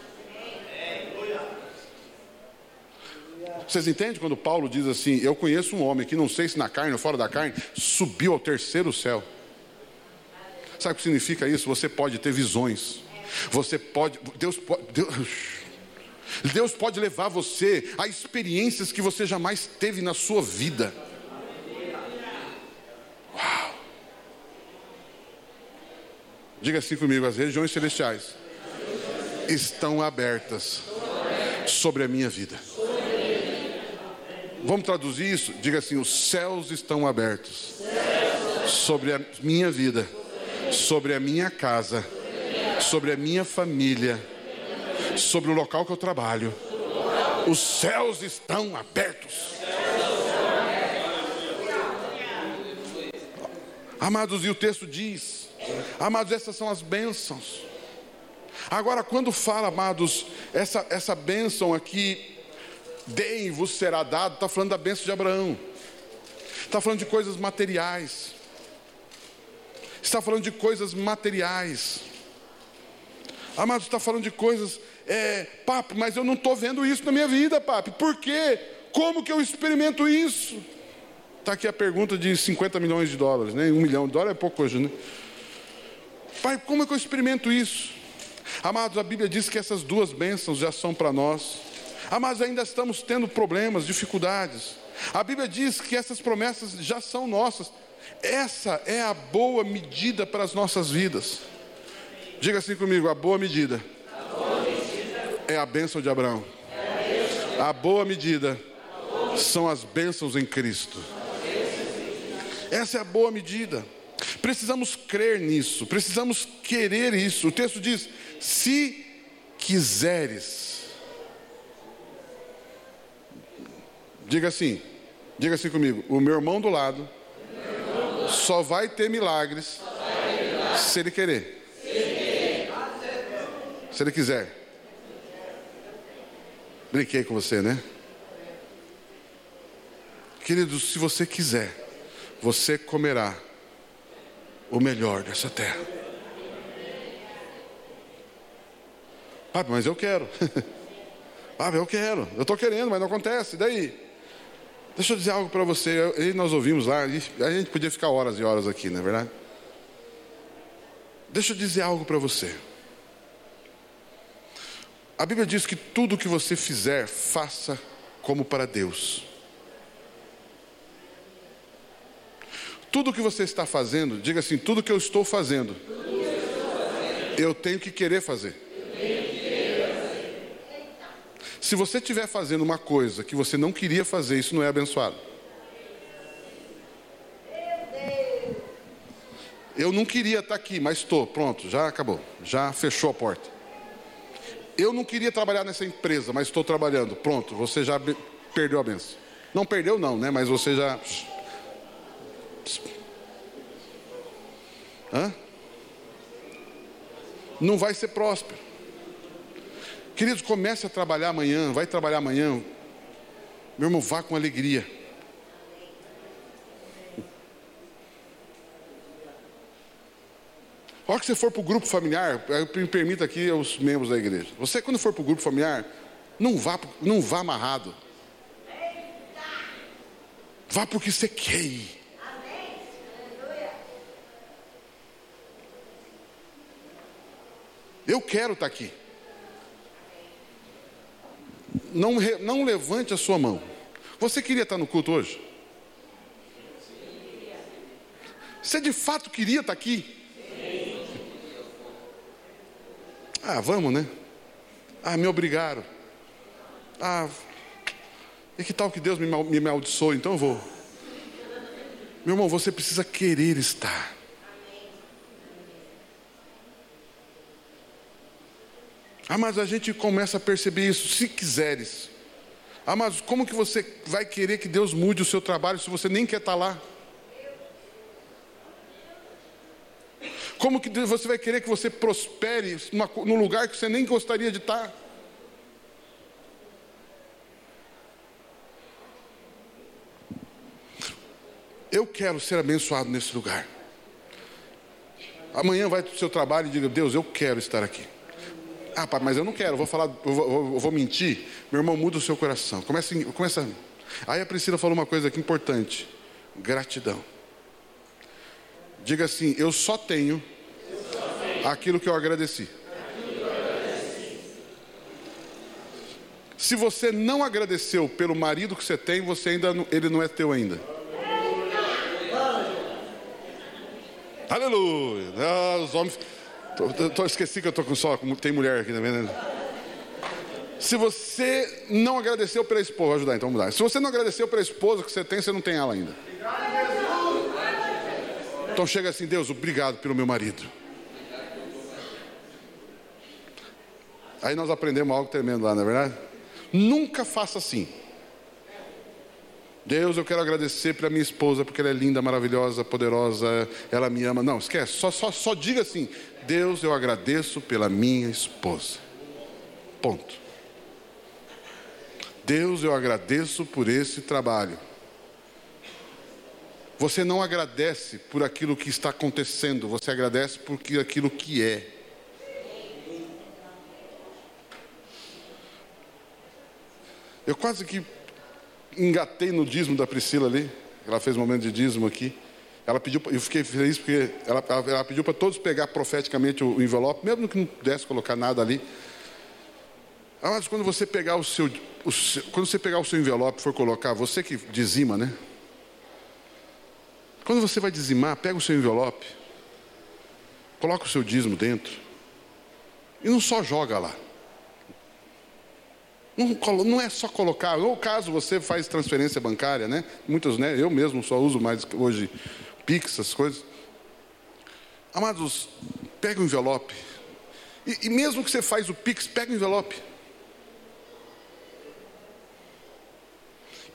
Vocês entendem quando Paulo diz assim: Eu conheço um homem que não sei se na carne ou fora da carne, subiu ao terceiro céu. Sabe o que significa isso? Você pode ter visões. Você pode. Deus pode. Deus, Deus pode levar você a experiências que você jamais teve na sua vida. Uau! Diga assim comigo: as regiões celestiais estão abertas sobre a minha vida. Vamos traduzir isso? Diga assim: os céus estão abertos sobre a minha vida, sobre a minha casa, sobre a minha família sobre o local que eu trabalho. Os céus estão abertos. Amados, e o texto diz: Amados, essas são as bênçãos. Agora, quando fala, amados, essa, essa bênção aqui, deem-vos será dado, está falando da bênção de Abraão, está falando de coisas materiais, está falando de coisas materiais, amados, está falando de coisas é, papi, mas eu não estou vendo isso na minha vida, papi. Por quê? Como que eu experimento isso? Está aqui a pergunta de 50 milhões de dólares, né? Um milhão de dólares é pouco hoje, né? Pai, como é que eu experimento isso? Amados, a Bíblia diz que essas duas bênçãos já são para nós. Amados, ainda estamos tendo problemas, dificuldades. A Bíblia diz que essas promessas já são nossas. Essa é a boa medida para as nossas vidas. Diga assim comigo: a boa medida é a bênção de Abraão. A, boa medida são as bênçãos em Cristo. Essa é a boa medida. Precisamos crer nisso, precisamos querer isso. O texto diz: se quiseres. Diga assim, diga assim comigo: o meu irmão do lado só vai ter milagres se ele querer. Se ele quiser. Brinquei com você, né? Queridos, se você quiser, você comerá o melhor dessa terra. Papai, mas eu quero. Papai, eu quero. Eu estou querendo, mas não acontece. E daí? Deixa eu dizer algo para você. E nós ouvimos lá, a gente podia ficar horas e horas aqui, não é verdade? Deixa eu dizer algo para você. A Bíblia diz que tudo que você fizer, faça como para Deus. Tudo que você está fazendo, diga assim: tudo que eu estou fazendo, eu tenho que querer fazer. Se você estiver fazendo uma coisa que você não queria fazer, isso não é abençoado. Eu não queria estar aqui, mas estou, pronto, já acabou, já fechou a porta. Eu não queria trabalhar nessa empresa, mas estou trabalhando. Pronto, você já perdeu a benção. Não perdeu, não, né? Mas você já. Hã? Não vai ser próspero. Queridos, comece a trabalhar amanhã, vai trabalhar amanhã. Meu irmão, vá com alegria. A hora que você for para o grupo familiar, me permita aqui os membros da igreja. Você, quando for para o grupo familiar, não vá, não vá amarrado. Vá porque você quer ir. Eu quero estar aqui. Não, não levante a sua mão. Você queria estar no culto hoje? Você de fato queria estar aqui? Ah, vamos, né? Ah, me obrigaram. Ah, e que tal que Deus me, me amaldiçoe? Então eu vou. Meu irmão, você precisa querer estar. Ah, mas a gente começa a perceber isso, se quiseres. Ah, mas como que você vai querer que Deus mude o seu trabalho se você nem quer estar lá? Como que você vai querer que você prospere num lugar que você nem gostaria de estar? Eu quero ser abençoado nesse lugar. Amanhã vai para o seu trabalho e diga: Deus, eu quero estar aqui. Ah, pai, mas eu não quero, eu vou falar, eu vou, eu vou mentir. Meu irmão, muda o seu coração. Começa, começa. Aí a Priscila falou uma coisa aqui importante: gratidão. Diga assim: Eu só tenho aquilo que eu agradeci. Se você não agradeceu pelo marido que você tem, você ainda ele não é teu ainda. Aleluia. Ah, os homens. Tô, tô, esqueci que eu tô com só tem mulher aqui também. Né? Se você não agradeceu pela esposa, vou ajudar então a mudar. Se você não agradeceu pela esposa que você tem, você não tem ela ainda. Então chega assim, Deus, obrigado pelo meu marido. Aí nós aprendemos algo tremendo lá, não é verdade? Nunca faça assim. Deus, eu quero agradecer para minha esposa, porque ela é linda, maravilhosa, poderosa, ela me ama. Não, esquece, só, só, só diga assim: Deus, eu agradeço pela minha esposa. Ponto. Deus, eu agradeço por esse trabalho. Você não agradece por aquilo que está acontecendo, você agradece por aquilo que é. Eu quase que engatei no dízimo da Priscila ali. Ela fez um momento de dízimo aqui. Ela pediu, eu fiquei feliz porque ela, ela pediu para todos pegar profeticamente o, envelope, mesmo que não pudesse colocar nada ali. Mas quando você pegar o seu, o seu, quando você pegar o seu envelope e for colocar, você que dizima, né? Quando você vai dizimar, pega o seu envelope, coloca o seu dízimo dentro e não só joga lá. Não, não, é só colocar, ou caso você faz transferência bancária, né? Muitos, né? Eu mesmo só uso mais hoje Pix, essas coisas. Amados, pega o envelope. E, e mesmo que você faz o Pix, pega o envelope.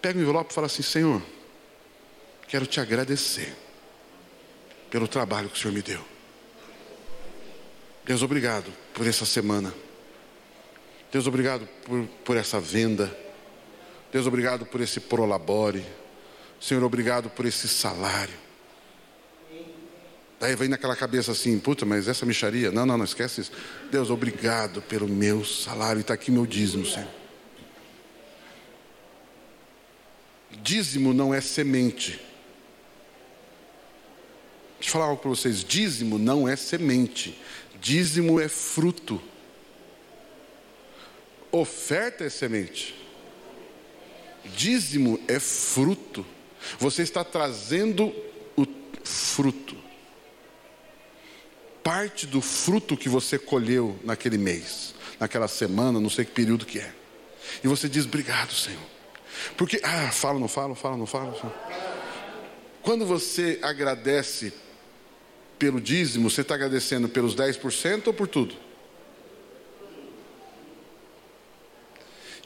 Pega o envelope e fala assim, Senhor, quero te agradecer pelo trabalho que o Senhor me deu. Deus, obrigado por essa semana. Deus, obrigado por, por essa venda. Deus, obrigado por esse prolabore. Senhor, obrigado por esse salário. Daí vem naquela cabeça assim, puta, mas essa micharia? Não, não, não esquece isso. Deus, obrigado pelo meu salário. Está aqui meu dízimo, Senhor. Dízimo não é semente. Deixa eu falar algo para vocês: dízimo não é semente, dízimo é fruto. Oferta é semente. Dízimo é fruto. Você está trazendo o fruto. Parte do fruto que você colheu naquele mês, naquela semana, não sei que período que é. E você diz: Obrigado, Senhor. Porque, ah, fala, não fala, fala, não fala. Quando você agradece pelo dízimo, você está agradecendo pelos 10% ou por tudo?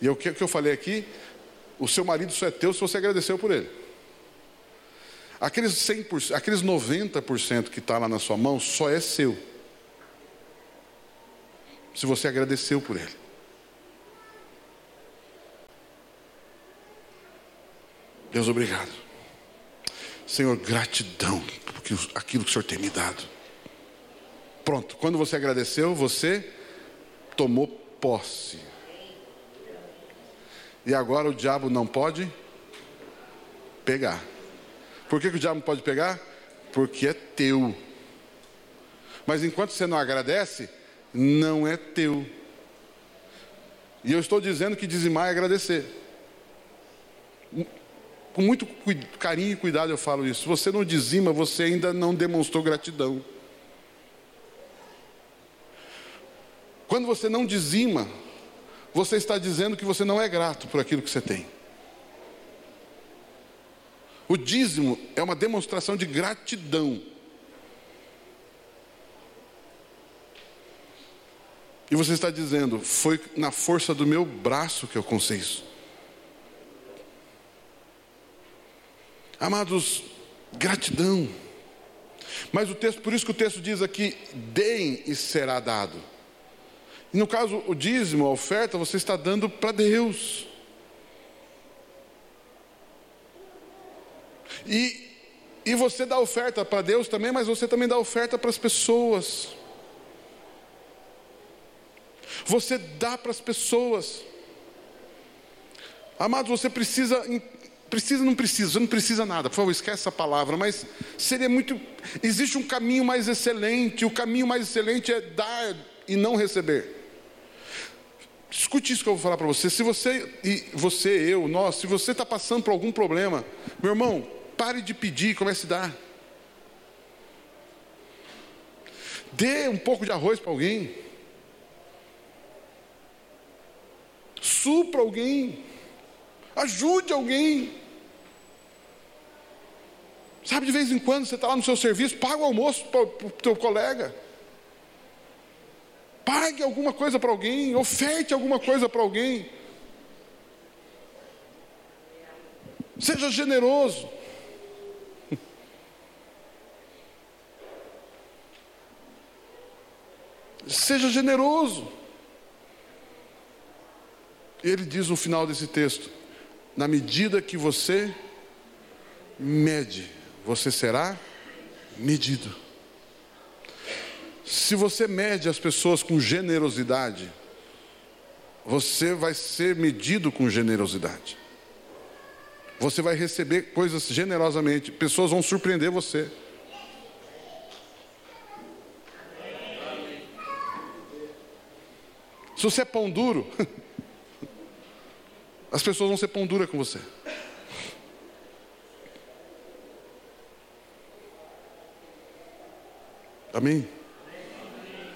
E o que, eu falei aqui? O seu marido só é teu se você agradeceu por ele. Aqueles 100%, aqueles 90% que está lá na sua mão só é seu. Se você agradeceu por ele. Deus, obrigado. Senhor, gratidão aquilo que o Senhor tem me dado. Pronto, quando você agradeceu, você tomou posse e agora o diabo não pode pegar. Por que, que o diabo não pode pegar? Porque é teu. Mas enquanto você não agradece, não é teu. E eu estou dizendo que dizimar é agradecer. Com muito carinho e cuidado eu falo isso. Você não dizima, você ainda não demonstrou gratidão. Quando você não dizima, você está dizendo que você não é grato por aquilo que você tem. O dízimo é uma demonstração de gratidão. E você está dizendo, foi na força do meu braço que eu consegui isso. Amados, gratidão. Mas o texto, por isso que o texto diz aqui: deem e será dado. E no caso, o dízimo, a oferta, você está dando para Deus. E, e você dá oferta para Deus também, mas você também dá oferta para as pessoas. Você dá para as pessoas. Amado, você precisa, precisa, não precisa, não precisa nada, por favor, esquece essa palavra, mas seria muito. Existe um caminho mais excelente, o caminho mais excelente é dar e não receber. Escute isso que eu vou falar para você. Se você, e você, eu, nós, se você está passando por algum problema, meu irmão, pare de pedir e comece a dar. Dê um pouco de arroz para alguém. Supra alguém. Ajude alguém. Sabe, de vez em quando você está lá no seu serviço, paga o almoço para o teu colega. Pague alguma coisa para alguém, oferte alguma coisa para alguém. Seja generoso. Seja generoso. Ele diz no final desse texto: na medida que você mede, você será medido. Se você mede as pessoas com generosidade, você vai ser medido com generosidade. Você vai receber coisas generosamente, pessoas vão surpreender você. Se você é pão duro, as pessoas vão ser pão dura com você. Amém?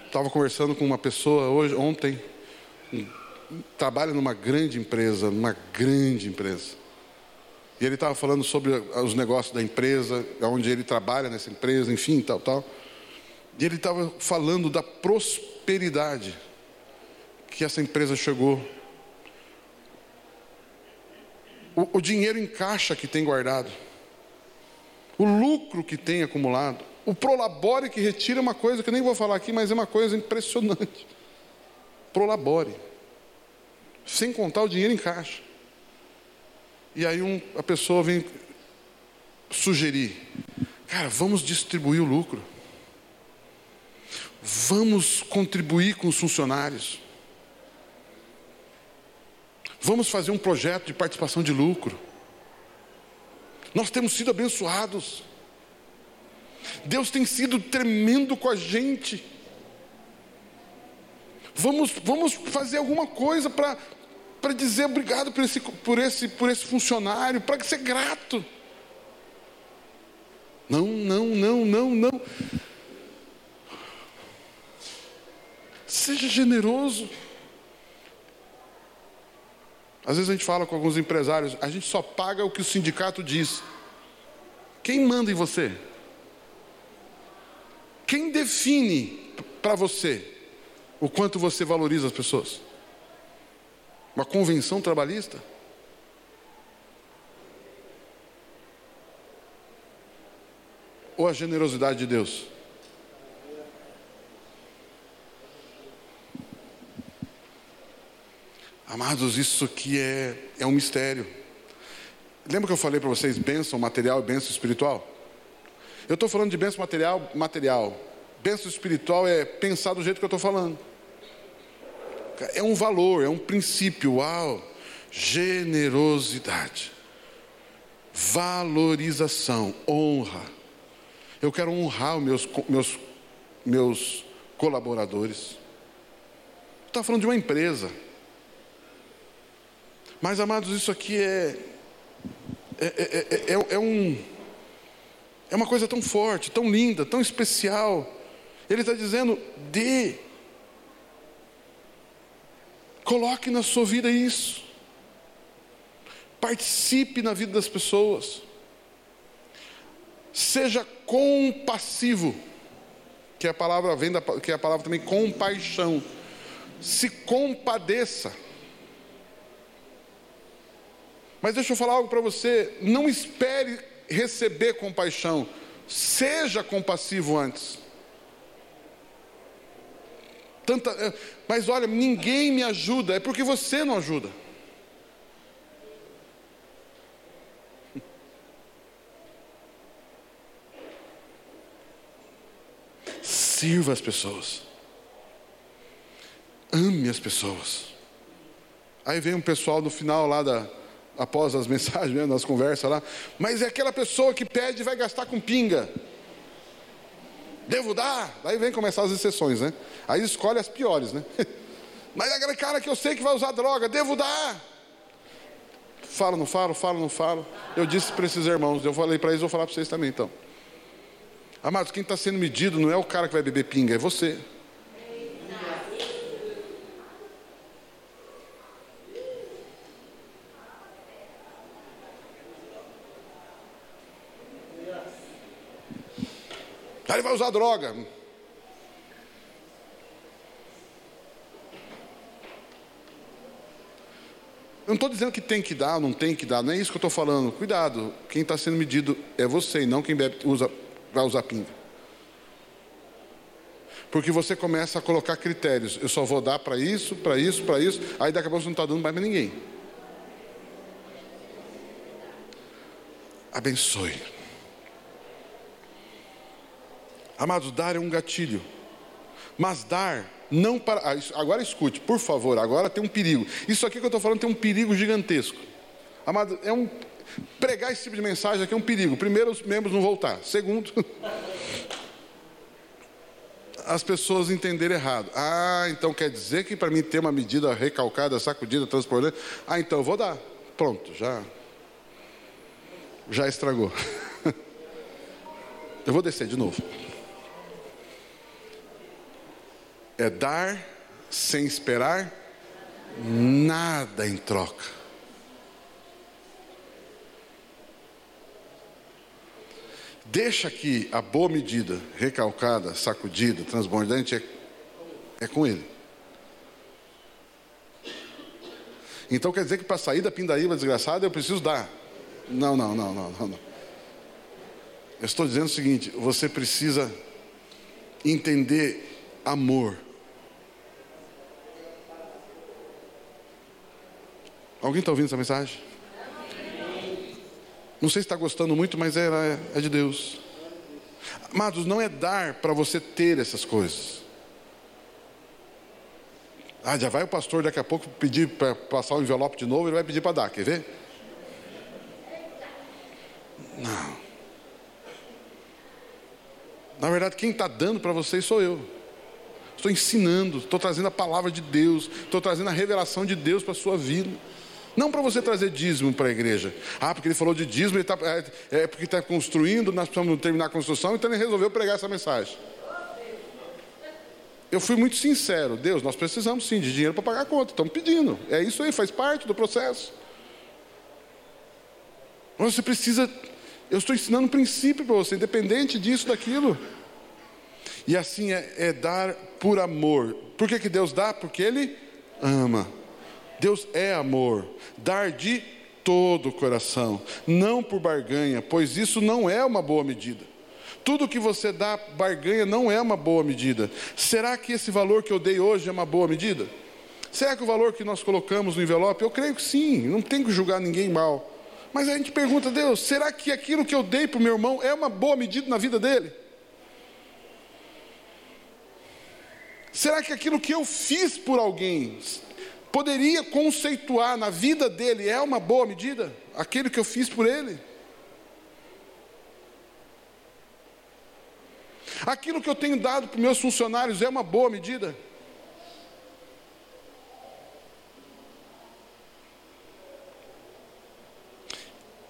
Estava conversando com uma pessoa hoje, ontem, trabalha numa grande empresa, numa grande empresa. E ele estava falando sobre os negócios da empresa, onde ele trabalha nessa empresa, enfim, tal, tal. E ele estava falando da prosperidade que essa empresa chegou. O, o dinheiro em caixa que tem guardado. O lucro que tem acumulado. O prolabore que retira é uma coisa que eu nem vou falar aqui, mas é uma coisa impressionante. Prolabore. Sem contar o dinheiro em caixa. E aí um, a pessoa vem sugerir: cara, vamos distribuir o lucro. Vamos contribuir com os funcionários. Vamos fazer um projeto de participação de lucro. Nós temos sido abençoados. Deus tem sido tremendo com a gente. Vamos, vamos fazer alguma coisa para dizer obrigado por esse, por esse, por esse funcionário, para ser grato. Não, não, não, não, não. Seja generoso. Às vezes a gente fala com alguns empresários, a gente só paga o que o sindicato diz. Quem manda em você? Quem define para você o quanto você valoriza as pessoas? Uma convenção trabalhista? Ou a generosidade de Deus? Amados, isso aqui é, é um mistério. Lembra que eu falei para vocês bênção material e bênção espiritual? Eu estou falando de bênção material, material. Bênção espiritual é pensar do jeito que eu estou falando. É um valor, é um princípio. Uau! Generosidade, valorização, honra. Eu quero honrar os meus, meus, meus colaboradores. Está falando de uma empresa. Mas, amados, isso aqui é, é, é, é, é um é uma coisa tão forte, tão linda, tão especial. Ele está dizendo: dê. Coloque na sua vida isso. Participe na vida das pessoas. Seja compassivo, que a palavra vem da, que é a palavra também compaixão. Se compadeça. Mas deixa eu falar algo para você, não espere receber compaixão. Seja compassivo antes. Tanta, é, mas olha, ninguém me ajuda, é porque você não ajuda. Sirva as pessoas. Ame as pessoas. Aí vem um pessoal no final lá da, após as mensagens, mesmo, nas conversas lá, mas é aquela pessoa que pede e vai gastar com pinga. Devo dar? Daí vem começar as exceções, né? Aí escolhe as piores, né? Mas aquele cara que eu sei que vai usar droga, devo dar? Falo, não falo, falo, não falo. Eu disse para esses irmãos, eu falei para eles, vou falar para vocês também então. Amados, quem está sendo medido não é o cara que vai beber pinga, é você. Aí ele vai usar droga. Eu não estou dizendo que tem que dar, não tem que dar, não é isso que eu estou falando. Cuidado, quem está sendo medido é você e não quem bebe, usa, vai usar pinga. Porque você começa a colocar critérios. Eu só vou dar para isso, para isso, para isso. Aí daqui a pouco você não está dando mais para ninguém. Abençoe. Amados, dar é um gatilho. Mas dar não para. Ah, agora escute, por favor, agora tem um perigo. Isso aqui que eu estou falando tem um perigo gigantesco. Amado, é um. Pregar esse tipo de mensagem aqui é um perigo. Primeiro, os membros não voltar. Segundo, as pessoas entenderem errado. Ah, então quer dizer que para mim ter uma medida recalcada, sacudida, transbordante, ah, então eu vou dar. Pronto, já. Já estragou. Eu vou descer de novo. É dar sem esperar nada em troca. Deixa que a boa medida, recalcada, sacudida, transbordante, é, é com ele. Então quer dizer que para sair da pindaíba desgraçada eu preciso dar. Não, não, não, não, não. não. Eu estou dizendo o seguinte: você precisa entender amor. Alguém está ouvindo essa mensagem? Não sei se está gostando muito, mas é, é, é de Deus. Amados, não é dar para você ter essas coisas. Ah, já vai o pastor daqui a pouco pedir para passar o envelope de novo, ele vai pedir para dar, quer ver? Não. Na verdade, quem está dando para vocês sou eu. Estou ensinando, estou trazendo a palavra de Deus, estou trazendo a revelação de Deus para a sua vida. Não para você trazer dízimo para a igreja. Ah, porque ele falou de dízimo, ele tá, é, é porque está construindo, nós precisamos terminar a construção, então ele resolveu pregar essa mensagem. Eu fui muito sincero, Deus, nós precisamos sim de dinheiro para pagar a conta, estamos pedindo. É isso aí, faz parte do processo. Mas você precisa eu estou ensinando um princípio para você, independente disso, daquilo. E assim é, é, dar por amor. Por que, que Deus dá? Porque Ele ama. Deus é amor. Dar de todo o coração, não por barganha, pois isso não é uma boa medida. Tudo que você dá barganha não é uma boa medida. Será que esse valor que eu dei hoje é uma boa medida? Será que o valor que nós colocamos no envelope? Eu creio que sim, não tem que julgar ninguém mal. Mas a gente pergunta, Deus, será que aquilo que eu dei para o meu irmão é uma boa medida na vida dele? Será que aquilo que eu fiz por alguém poderia conceituar na vida dele é uma boa medida? Aquilo que eu fiz por ele? Aquilo que eu tenho dado para meus funcionários é uma boa medida?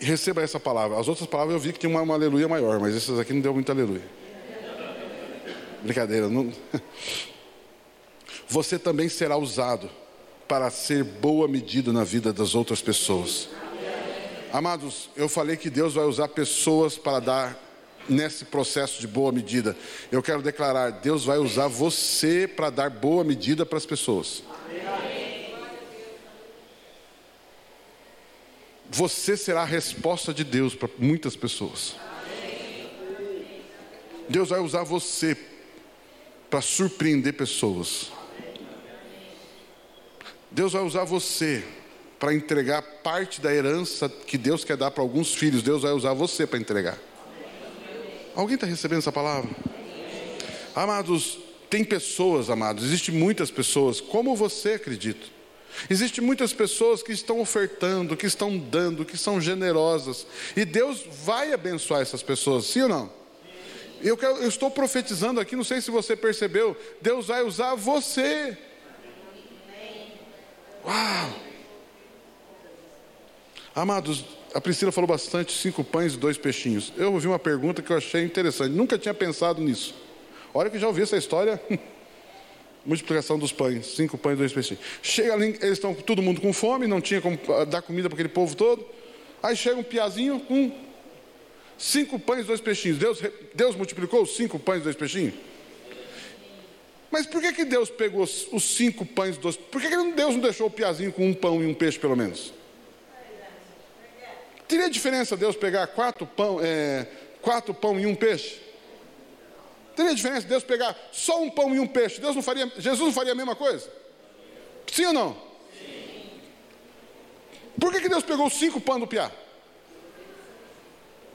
receba essa palavra. As outras palavras eu vi que tinha uma, uma aleluia maior, mas essas aqui não deu muita aleluia. Brincadeira. Não... Você também será usado para ser boa medida na vida das outras pessoas. Amados, eu falei que Deus vai usar pessoas para dar nesse processo de boa medida. Eu quero declarar: Deus vai usar você para dar boa medida para as pessoas. você será a resposta de Deus para muitas pessoas. Deus vai usar você para surpreender pessoas. Deus vai usar você para entregar parte da herança que Deus quer dar para alguns filhos. Deus vai usar você para entregar. Alguém está recebendo essa palavra? Amados, tem pessoas, amados, existem muitas pessoas, como você acredito Existem muitas pessoas que estão ofertando, que estão dando, que são generosas. E Deus vai abençoar essas pessoas, sim ou não? Eu, quero, eu estou profetizando aqui, não sei se você percebeu. Deus vai usar você. Uau! Amados, a Priscila falou bastante: cinco pães e dois peixinhos. Eu ouvi uma pergunta que eu achei interessante, nunca tinha pensado nisso. Olha que já ouvi essa história. multiplicação dos pães, cinco pães e dois peixinhos. Chega ali, eles estão todo mundo com fome, não tinha como ah, dar comida para aquele povo todo. Aí chega um piazinho com cinco pães e dois peixinhos. Deus, Deus multiplicou cinco pães e dois peixinhos? Mas por que, que Deus pegou os cinco pães dois? Por que, que Deus não deixou o piazinho com um pão e um peixe, pelo menos? Teria diferença Deus pegar quatro pão, é, quatro pão e um peixe? Teria diferença Deus pegar só um pão e um peixe? Deus não faria, Jesus não faria a mesma coisa? Sim ou não? Sim. Por que, que Deus pegou cinco pães do piá?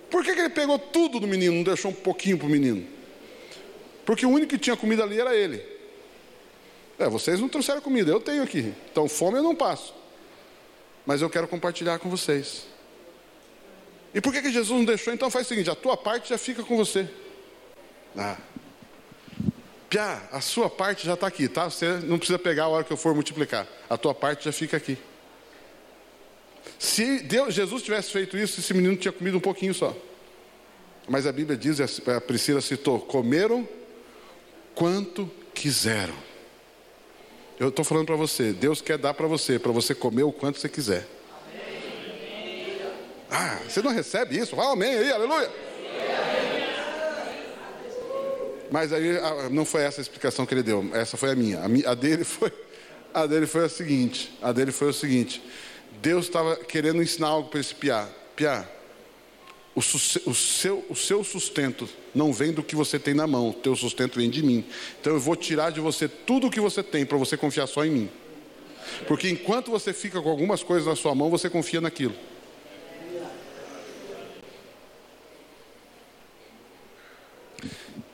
Por que, que ele pegou tudo do menino, não deixou um pouquinho para o menino? Porque o único que tinha comida ali era ele. É, vocês não trouxeram comida, eu tenho aqui. Então fome eu não passo. Mas eu quero compartilhar com vocês. E por que, que Jesus não deixou? Então faz o seguinte: a tua parte já fica com você. Ah. Piá, a sua parte já está aqui, tá? Você não precisa pegar a hora que eu for multiplicar. A tua parte já fica aqui. Se Deus, Jesus tivesse feito isso, esse menino tinha comido um pouquinho só. Mas a Bíblia diz, a Priscila citou: comeram quanto quiseram. Eu estou falando para você, Deus quer dar para você, para você comer o quanto você quiser. Ah, você não recebe isso? Fala amém aí, aleluia. Mas aí não foi essa a explicação que ele deu, essa foi a minha. A, dele foi, a dele foi a seguinte: a dele foi o seguinte. Deus estava querendo ensinar algo para esse piá. Piá, o, seu, o seu sustento não vem do que você tem na mão, o teu sustento vem de mim. Então eu vou tirar de você tudo o que você tem para você confiar só em mim. Porque enquanto você fica com algumas coisas na sua mão, você confia naquilo.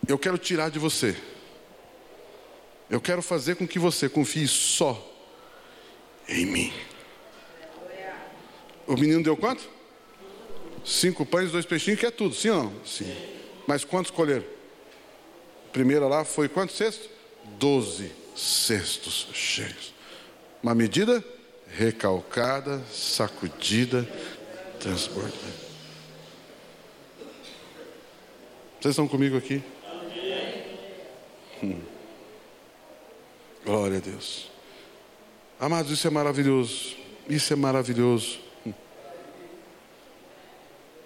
Eu quero tirar de você. Eu quero fazer com que você confie só em mim. O menino deu quanto? Cinco pães, dois peixinhos, que é tudo, sim ou não? Sim. Mas quantos colheram? Primeira lá foi quantos cestos? Doze cestos cheios. Uma medida recalcada, sacudida, transbordada. Vocês estão comigo aqui? Hum. Glória a Deus. Amados, isso é maravilhoso. Isso é maravilhoso.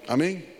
Amém?